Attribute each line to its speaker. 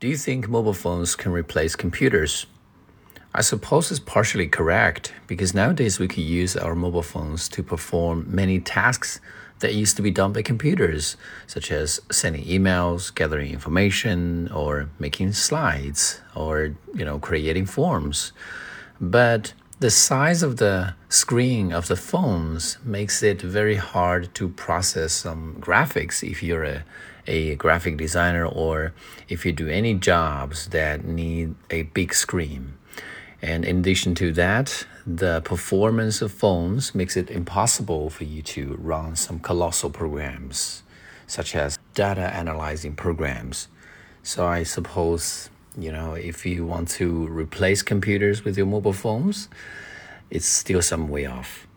Speaker 1: Do you think mobile phones can replace computers? I suppose it's partially correct because nowadays we can use our mobile phones to perform many tasks that used to be done by computers, such as sending emails, gathering information, or making slides, or you know, creating forms. But the size of the screen of the phones makes it very hard to process some graphics if you're a, a graphic designer or if you do any jobs that need a big screen. And in addition to that, the performance of phones makes it impossible for you to run some colossal programs, such as data analyzing programs. So I suppose you know, if you want to replace computers with your mobile phones, it's still some way off.